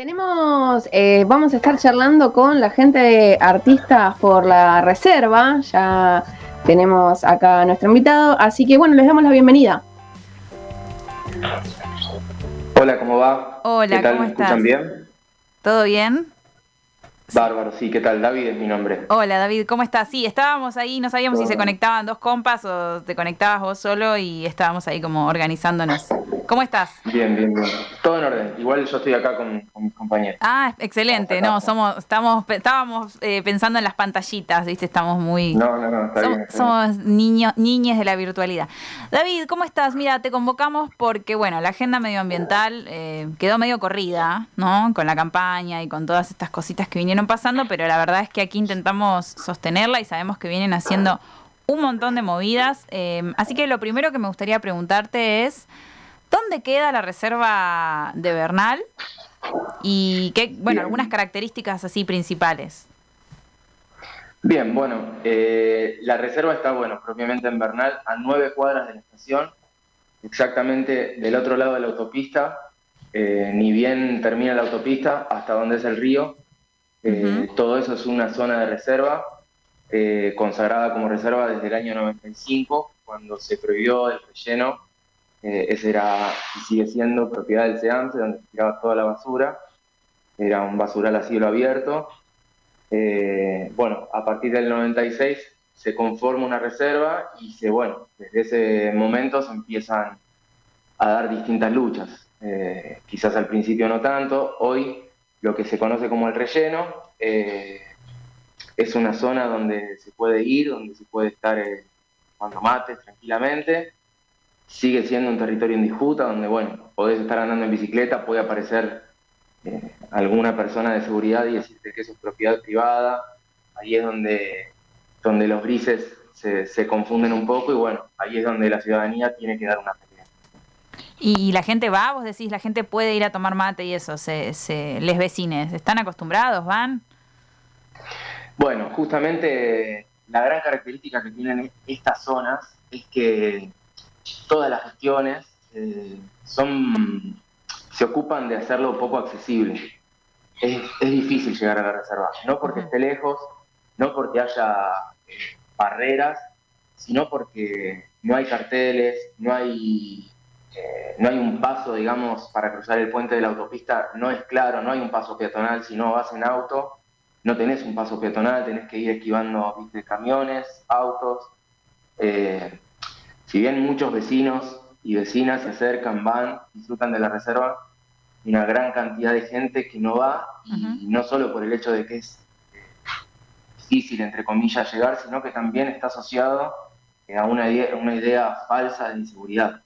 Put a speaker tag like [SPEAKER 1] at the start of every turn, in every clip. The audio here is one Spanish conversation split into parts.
[SPEAKER 1] Tenemos, eh, vamos a estar charlando con la gente de Artistas por la Reserva. Ya tenemos acá a nuestro invitado, así que bueno, les damos la bienvenida.
[SPEAKER 2] Hola, ¿cómo va?
[SPEAKER 3] Hola,
[SPEAKER 2] ¿Qué tal?
[SPEAKER 3] ¿cómo
[SPEAKER 2] ¿Me escuchan
[SPEAKER 3] estás?
[SPEAKER 2] bien?
[SPEAKER 3] ¿Todo bien?
[SPEAKER 2] Bárbaro, sí, ¿qué tal? David es mi nombre.
[SPEAKER 3] Hola David, ¿cómo estás? Sí, estábamos ahí, no sabíamos si se conectaban dos compas o te conectabas vos solo y estábamos ahí como organizándonos. ¿Cómo estás?
[SPEAKER 2] Bien, bien, bien. Todo en orden. Igual yo estoy acá con, con mis compañeros.
[SPEAKER 3] Ah, excelente, no, somos, estamos, estábamos eh, pensando en las pantallitas, viste, estamos muy...
[SPEAKER 2] No, no, no, está
[SPEAKER 3] Som-
[SPEAKER 2] bien. está bien.
[SPEAKER 3] somos niños, niñes de la virtualidad. David, ¿cómo estás? Mira, te convocamos porque, bueno, la agenda medioambiental eh, quedó medio corrida, ¿no? Con la campaña y con todas estas cositas que vinieron pasando, pero la verdad es que aquí intentamos sostenerla y sabemos que vienen haciendo un montón de movidas. eh, así que lo primero que me gustaría preguntarte es, ¿dónde queda la reserva de Bernal? Y qué, bueno,
[SPEAKER 2] Bien.
[SPEAKER 3] algunas características así principales.
[SPEAKER 2] Bien, bueno, eh, la reserva está, bueno, propiamente en Bernal, a nueve cuadras de la estación, exactamente del otro lado de la autopista, eh, ni bien termina la autopista hasta donde es el río. Eh. Todo eso es una zona de reserva, eh, consagrada como reserva desde el año 95, cuando se prohibió el relleno. Eh, ese era y sigue siendo propiedad del SEAMSE, donde se tiraba toda la basura. Era un basural a cielo abierto. Eh, bueno, a partir del 96 se conforma una reserva y se, bueno, desde ese momento se empiezan a dar distintas luchas. Quizás al principio no tanto, hoy lo que se conoce como el relleno eh, es una zona donde se puede ir, donde se puede estar eh, tomando mates tranquilamente. Sigue siendo un territorio en disputa donde, bueno, podés estar andando en bicicleta, puede aparecer eh, alguna persona de seguridad y decirte que eso es propiedad privada. Ahí es donde, donde los grises se, se confunden un poco y bueno, ahí es donde la ciudadanía tiene que dar una.
[SPEAKER 3] Y la gente va, vos decís, la gente puede ir a tomar mate y eso, se, se, les vecines, ¿están acostumbrados? ¿Van?
[SPEAKER 2] Bueno, justamente la gran característica que tienen estas zonas es que todas las gestiones eh, son, se ocupan de hacerlo poco accesible. Es, es difícil llegar a la reserva, no porque esté lejos, no porque haya eh, barreras, sino porque no hay carteles, no hay, eh, no hay un paso, digamos, para cruzar el puente de la autopista, no es claro, no hay un paso peatonal, si no vas en auto, no tenés un paso peatonal, tenés que ir esquivando ¿viste? camiones, autos. Eh, si bien muchos vecinos y vecinas se acercan, van, disfrutan de la reserva, una gran cantidad de gente que no va, y no solo por el hecho de que es eh, difícil, entre comillas, llegar, sino que también está asociado a una idea, una idea falsa de inseguridad.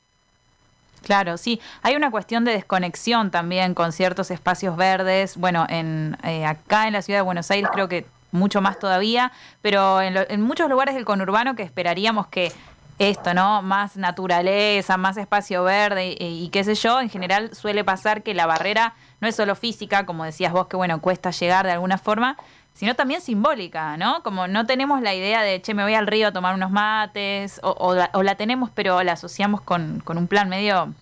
[SPEAKER 3] Claro, sí. Hay una cuestión de desconexión también con ciertos espacios verdes. Bueno, en eh, acá en la ciudad de Buenos Aires creo que mucho más todavía, pero en, lo- en muchos lugares del conurbano que esperaríamos que esto, ¿no? Más naturaleza, más espacio verde y, y qué sé yo, en general suele pasar que la barrera no es solo física, como decías vos, que bueno, cuesta llegar de alguna forma, sino también simbólica, ¿no? Como no tenemos la idea de, che, me voy al río a tomar unos mates, o, o la, o la tenemos, pero la asociamos con, con un plan medio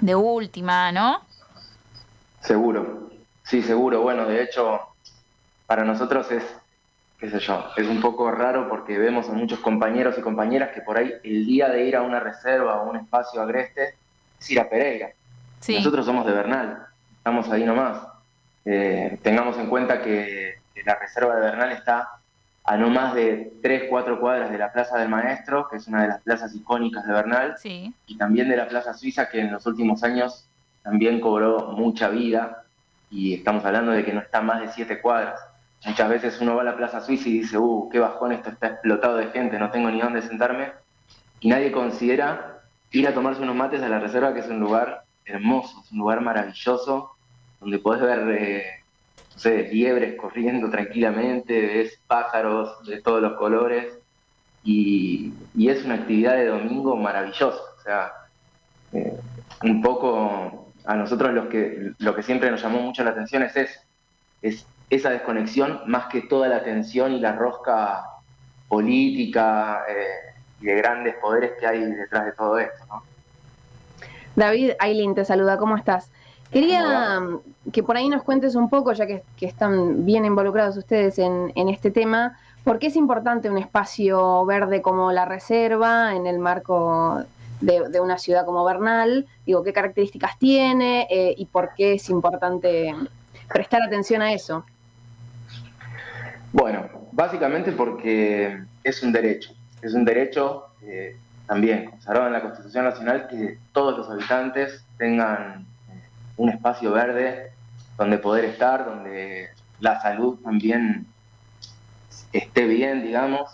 [SPEAKER 3] de última, ¿no?
[SPEAKER 2] Seguro, sí, seguro. Bueno, de hecho, para nosotros es, qué sé yo, es un poco raro porque vemos a muchos compañeros y compañeras que por ahí el día de ir a una reserva o un espacio agreste es ir a Pereira.
[SPEAKER 3] Sí.
[SPEAKER 2] Nosotros somos de Bernal, estamos ahí nomás. Eh, tengamos en cuenta que, que la reserva de Bernal está a no más de 3, 4 cuadras de la Plaza del Maestro, que es una de las plazas icónicas de Bernal,
[SPEAKER 3] Sí.
[SPEAKER 2] y también de la Plaza Suiza, que en los últimos años también cobró mucha vida, y estamos hablando de que no está más de 7 cuadras. Muchas veces uno va a la Plaza Suiza y dice, uh, qué bajón, esto está explotado de gente, no tengo ni dónde sentarme, y nadie considera ir a tomarse unos mates a la reserva, que es un lugar hermoso, es un lugar maravilloso, donde podés ver, eh, no sé, liebres corriendo tranquilamente, ves pájaros de todos los colores, y, y es una actividad de domingo maravillosa. O sea, eh, un poco a nosotros los que, lo que siempre nos llamó mucho la atención es eso, es esa desconexión más que toda la tensión y la rosca política eh, y de grandes poderes que hay detrás de todo esto. ¿no?
[SPEAKER 1] David, Aileen te saluda, ¿cómo estás? Quería que por ahí nos cuentes un poco, ya que, están bien involucrados ustedes en, este tema, ¿por qué es importante un espacio verde como la reserva en el marco de, una ciudad como Bernal? Digo, ¿qué características tiene eh, y por qué es importante prestar atención a eso?
[SPEAKER 2] Bueno, básicamente porque es un derecho, es un derecho eh, también consagrado en la Constitución Nacional que todos los habitantes tengan un espacio verde donde poder estar, donde la salud también esté bien, digamos.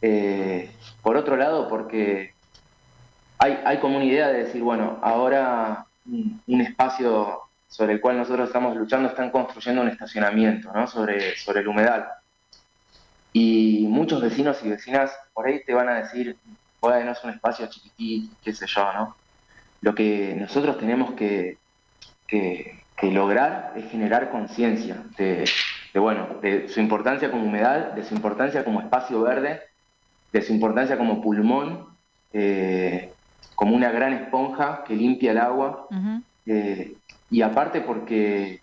[SPEAKER 2] Eh, por otro lado, porque hay, hay, como una idea de decir, bueno, ahora un, espacio sobre el cual nosotros estamos luchando están construyendo un estacionamiento, ¿no? Sobre, sobre el humedal. Y muchos vecinos y vecinas por ahí te van a decir, no es un espacio chiquitito, qué sé yo, ¿no? Lo que nosotros tenemos que, lograr es generar conciencia de, bueno, de su importancia como humedad, de su importancia como espacio verde, de su importancia como pulmón, eh, como una gran esponja que limpia el agua. Eh, y aparte porque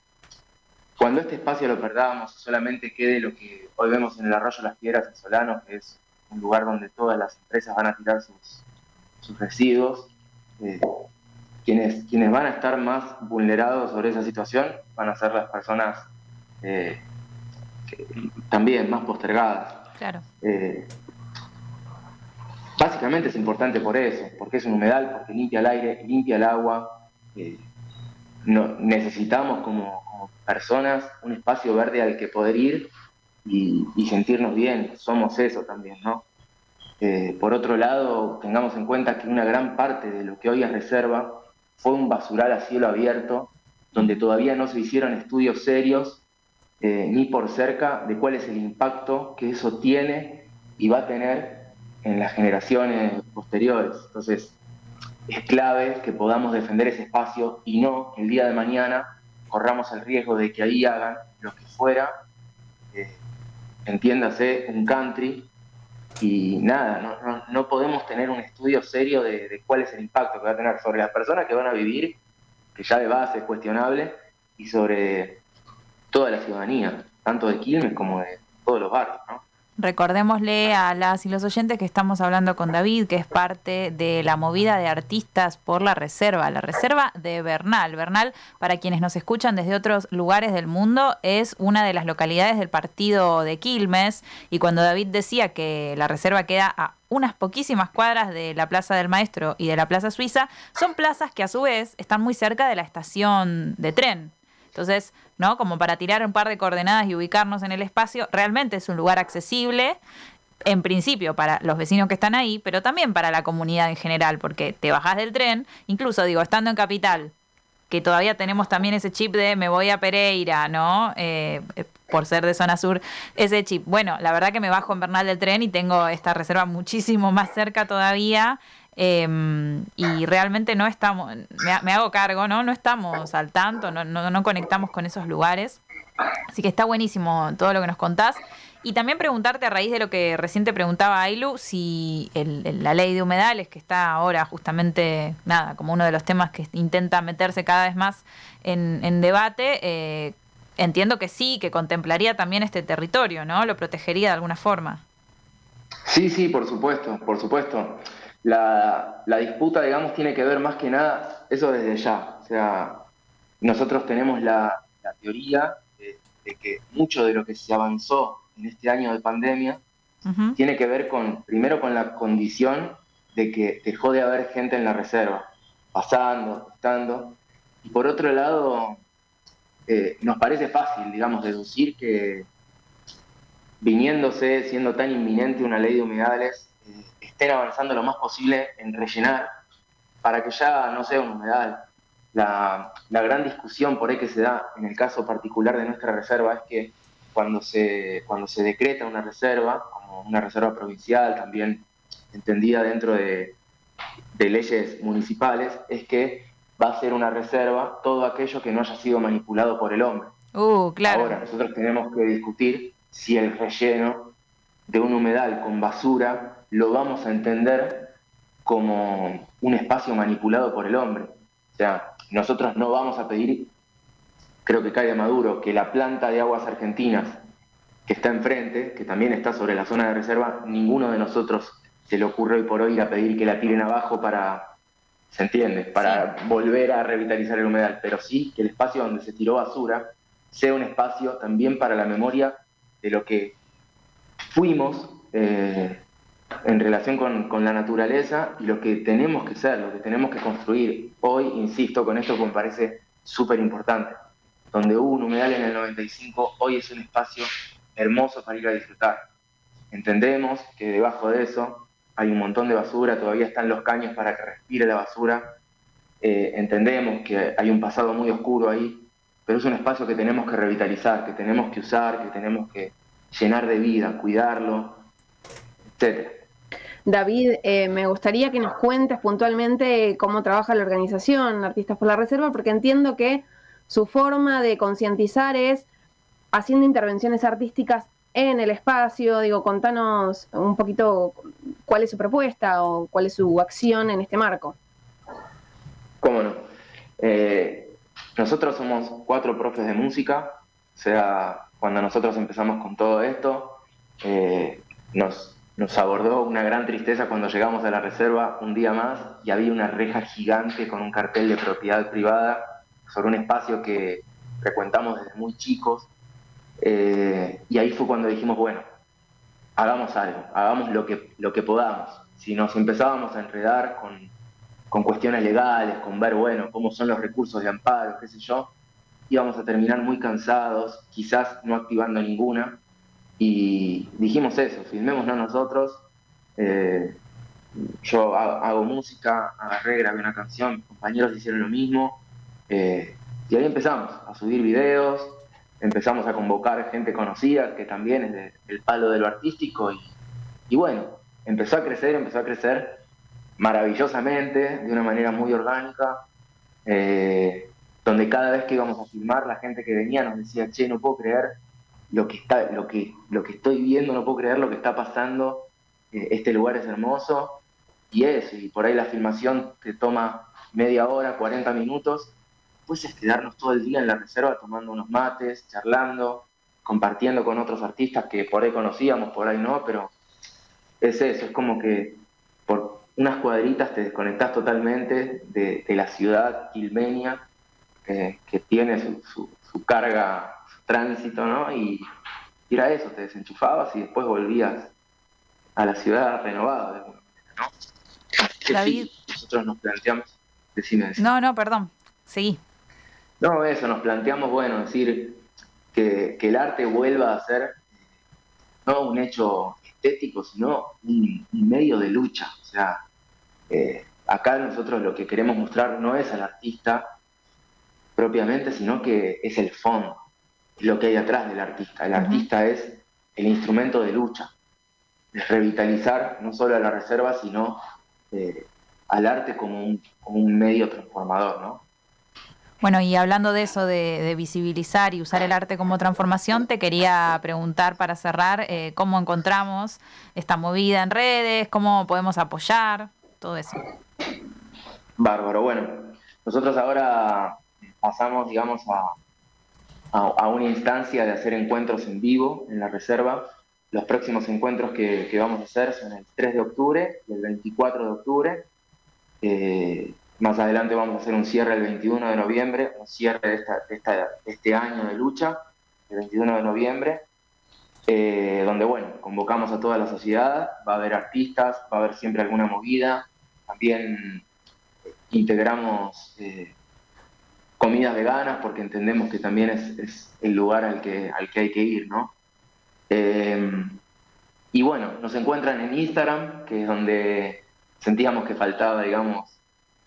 [SPEAKER 2] cuando este espacio lo perdamos, solamente quede lo que hoy vemos en el arroyo Las Piedras en Solano, que es un lugar donde todas las empresas van a tirar sus, residuos. Eh, quienes, quienes van a estar más vulnerados sobre esa situación van a ser las personas eh, también más postergadas.
[SPEAKER 3] Claro.
[SPEAKER 2] Eh, básicamente es importante por eso, porque es un humedal, porque limpia el aire, limpia el agua. no, necesitamos como, personas un espacio verde al que poder ir y, sentirnos bien, somos eso también, ¿no? Eh, por otro lado, tengamos en cuenta que una gran parte de lo que hoy es reserva fue un basural a cielo abierto, donde todavía no se hicieron estudios serios eh, ni por cerca de cuál es el impacto que eso tiene y va a tener en las generaciones posteriores. Entonces, es clave que podamos defender ese espacio y no el día de mañana corramos el riesgo de que ahí hagan lo que fuera eh, entiéndase, un country, y nada, no, podemos tener un estudio serio de, cuál es el impacto que va a tener sobre las personas que van a vivir, que ya de base es cuestionable, y sobre toda la ciudadanía, tanto de Quilmes como de todos los barrios, ¿no?
[SPEAKER 3] Recordémosle a las y los oyentes que estamos hablando con David, que es parte de la movida de artistas por la reserva, la reserva de Bernal. Bernal, para quienes nos escuchan desde otros lugares del mundo, es una de las localidades del partido de Quilmes. Y cuando David decía que la reserva queda a unas poquísimas cuadras de la Plaza del Maestro y de la Plaza Suiza, son plazas que a su vez están muy cerca de la estación de tren. Entonces, ¿no? Como para tirar un par de coordenadas y ubicarnos en el espacio, realmente es un lugar accesible, en principio para los vecinos que están ahí, pero también para la comunidad en general, porque te bajas del tren, incluso digo, estando en Capital, que todavía tenemos también ese chip de me voy a Pereira, ¿no? Eh, por ser de zona sur, ese chip. Bueno, la verdad que me bajo en Bernal del tren y tengo esta reserva muchísimo más cerca todavía. Em, y realmente no estamos, me, hago cargo, ¿no? No estamos al tanto, no, no, conectamos con esos lugares. Así que está buenísimo todo lo que nos contás. Y también preguntarte a raíz de lo que recién te preguntaba Ailu, si la ley de humedales, que está ahora justamente, nada, como uno de los temas que intenta meterse cada vez más en, debate, eh, entiendo que sí, que contemplaría también este territorio, ¿no? Lo protegería de alguna forma.
[SPEAKER 2] Sí, sí, por supuesto, por supuesto la, disputa, digamos, tiene que ver más que nada, eso desde ya. O sea, nosotros tenemos la, teoría de, que mucho de lo que se avanzó en este año de pandemia tiene que ver con, primero con la condición de que dejó de haber gente en la reserva, pasando, estando. Y por otro lado, eh, nos parece fácil, digamos, deducir que viniéndose, siendo tan inminente una ley de humedales, estén avanzando lo más posible en rellenar para que ya no sea un humedal. La, gran discusión por ahí que se da en el caso particular de nuestra reserva es que cuando se, cuando se decreta una reserva, como una reserva provincial, también entendida dentro de, leyes municipales, es que va a ser una reserva todo aquello que no haya sido manipulado por el hombre.
[SPEAKER 3] Uh, claro.
[SPEAKER 2] Ahora, nosotros tenemos que discutir si el relleno de un humedal con basura lo vamos a entender como un espacio manipulado por el hombre. O sea, nosotros no vamos a pedir, creo que cae Maduro, que la planta de aguas argentinas que está enfrente, que también está sobre la zona de reserva, ninguno de nosotros se le ocurre hoy por hoy ir a pedir que la tiren abajo para, ¿se entiende? Para volver a revitalizar el humedal, pero sí que el espacio donde se tiró basura sea un espacio también para la memoria de lo que fuimos eh, en relación con, la naturaleza y lo que tenemos que ser, lo que tenemos que construir. Hoy, insisto, con esto que me parece súper importante, donde hubo un humedal en el 95, hoy es un espacio hermoso para ir a disfrutar. Entendemos que debajo de eso hay un montón de basura, todavía están los caños para que respire la basura. Eh, entendemos que hay un pasado muy oscuro ahí, pero es un espacio que tenemos que revitalizar, que tenemos que usar, que tenemos que llenar de vida, cuidarlo, etc.
[SPEAKER 1] David, eh, me gustaría que nos cuentes puntualmente cómo trabaja la organización Artistas por la Reserva, porque entiendo que su forma de concientizar es haciendo intervenciones artísticas en el espacio. Digo, contanos un poquito cuál es su propuesta o cuál es su acción en este marco.
[SPEAKER 2] Cómo no. Eh, nosotros somos cuatro profes de música, o sea, cuando nosotros empezamos con todo esto, eh, nos, nos abordó una gran tristeza cuando llegamos a la reserva un día más y había una reja gigante con un cartel de propiedad privada sobre un espacio que frecuentamos desde muy chicos eh, y ahí fue cuando dijimos, bueno, hagamos algo, hagamos lo que, lo que podamos. Si nos empezábamos a enredar con, con cuestiones legales, con ver, bueno, cómo son los recursos de amparo, qué sé yo, íbamos a terminar muy cansados, quizás no activando ninguna. Y dijimos eso, filmémonos nosotros. Eh, yo hago, música, agarré, grabé una canción, mis compañeros hicieron lo mismo. Eh, y ahí empezamos a subir videos, empezamos a convocar gente conocida que también es del palo de lo artístico y, bueno, empezó a crecer, empezó a crecer maravillosamente, de una manera muy orgánica, eh, donde cada vez que íbamos a filmar la gente que venía nos decía, che, no puedo creer lo que, está, lo que, lo que estoy viendo, no puedo creer lo que está pasando, eh, este lugar es hermoso, y eso, y por ahí la filmación te toma media hora, 40 minutos, pues es quedarnos todo el día en la reserva tomando unos mates, charlando, compartiendo con otros artistas que por ahí conocíamos, por ahí no, pero es eso, es como que por unas cuadritas te desconectas totalmente de, la ciudad quilmenia que tiene su, carga, su tránsito, ¿no? Y, era eso, te desenchufabas y después volvías a la ciudad renovada, ¿no? David. nosotros nos planteamos,
[SPEAKER 3] decime, No, no, perdón, seguí.
[SPEAKER 2] No, eso, nos planteamos, bueno, decir que, el arte vuelva a ser no un hecho estético, sino un, medio de lucha. O sea, eh, acá nosotros lo que queremos mostrar no es al artista propiamente, sino que es el fondo, lo que hay atrás del artista. El artista es el instrumento de lucha, es revitalizar no solo a la reserva, sino eh, al arte como un, como un medio transformador, ¿no?
[SPEAKER 3] Bueno, y hablando de eso, de, visibilizar y usar el arte como transformación, te quería preguntar para cerrar eh, cómo encontramos esta movida en redes, cómo podemos apoyar, todo eso.
[SPEAKER 2] Bárbaro, bueno, nosotros ahora pasamos, digamos, a, a, una instancia de hacer encuentros en vivo en la reserva. Los próximos encuentros que, vamos a hacer son el 3 de octubre y el 24 de octubre. Eh, más adelante vamos a hacer un cierre el 21 de noviembre, un cierre de, esta, este año de lucha, el 21 de noviembre, eh, donde, bueno, convocamos a toda la sociedad, va a haber artistas, va a haber siempre alguna movida, también integramos eh, comidas veganas porque entendemos que también es, el lugar al que, al que hay que ir, ¿no? Eh, y bueno, nos encuentran en Instagram, que es donde sentíamos que faltaba, digamos,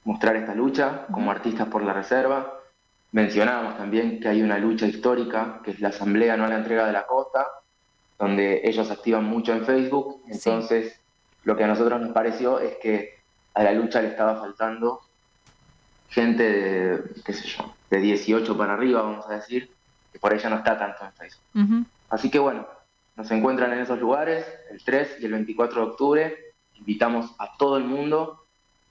[SPEAKER 2] mostrar esta lucha como artistas por la reserva. Mencionábamos también que hay una lucha histórica, que es la Asamblea No a la Entrega de la Costa, donde ellos activan mucho en Facebook. Entonces, lo que a nosotros nos pareció es que a la lucha le estaba faltando gente de, qué sé yo, de 18 para arriba, vamos a decir, que por ella no está tanto en Facebook. Así que bueno, nos encuentran en esos lugares el 3 y el 24 de octubre. Invitamos a todo el mundo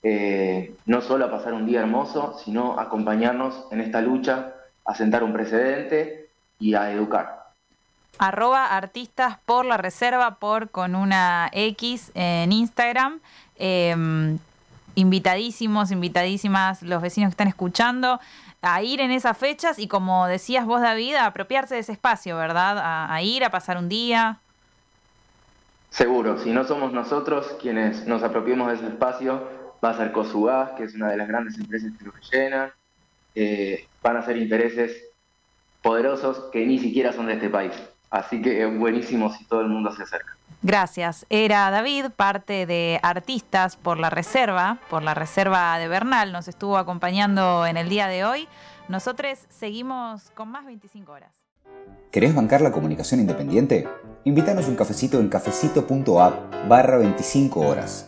[SPEAKER 2] eh, no solo a pasar un día hermoso, sino acompañarnos en esta lucha, a sentar un precedente y a educar.
[SPEAKER 3] Arroba artistas por la reserva por con una X en Instagram. Em, invitadísimos, invitadísimas los vecinos que están escuchando a ir en esas fechas y como decías vos David, a apropiarse de ese espacio, ¿verdad? A, ir, a pasar un día.
[SPEAKER 2] Seguro, si no somos nosotros quienes nos apropiemos de ese espacio, va a ser Cosugás, que es una de las grandes empresas que lo rellenan, eh, van a ser intereses poderosos que ni siquiera son de este país. Así que es buenísimo si todo el mundo se acerca.
[SPEAKER 3] Gracias. Era David, parte de Artistas por la Reserva, por la Reserva de Bernal. Nos estuvo acompañando en el día de hoy. Nosotros seguimos con más 25 horas.
[SPEAKER 4] ¿Querés bancar la comunicación independiente? Invítanos un cafecito en cafecito.app barra 25 horas.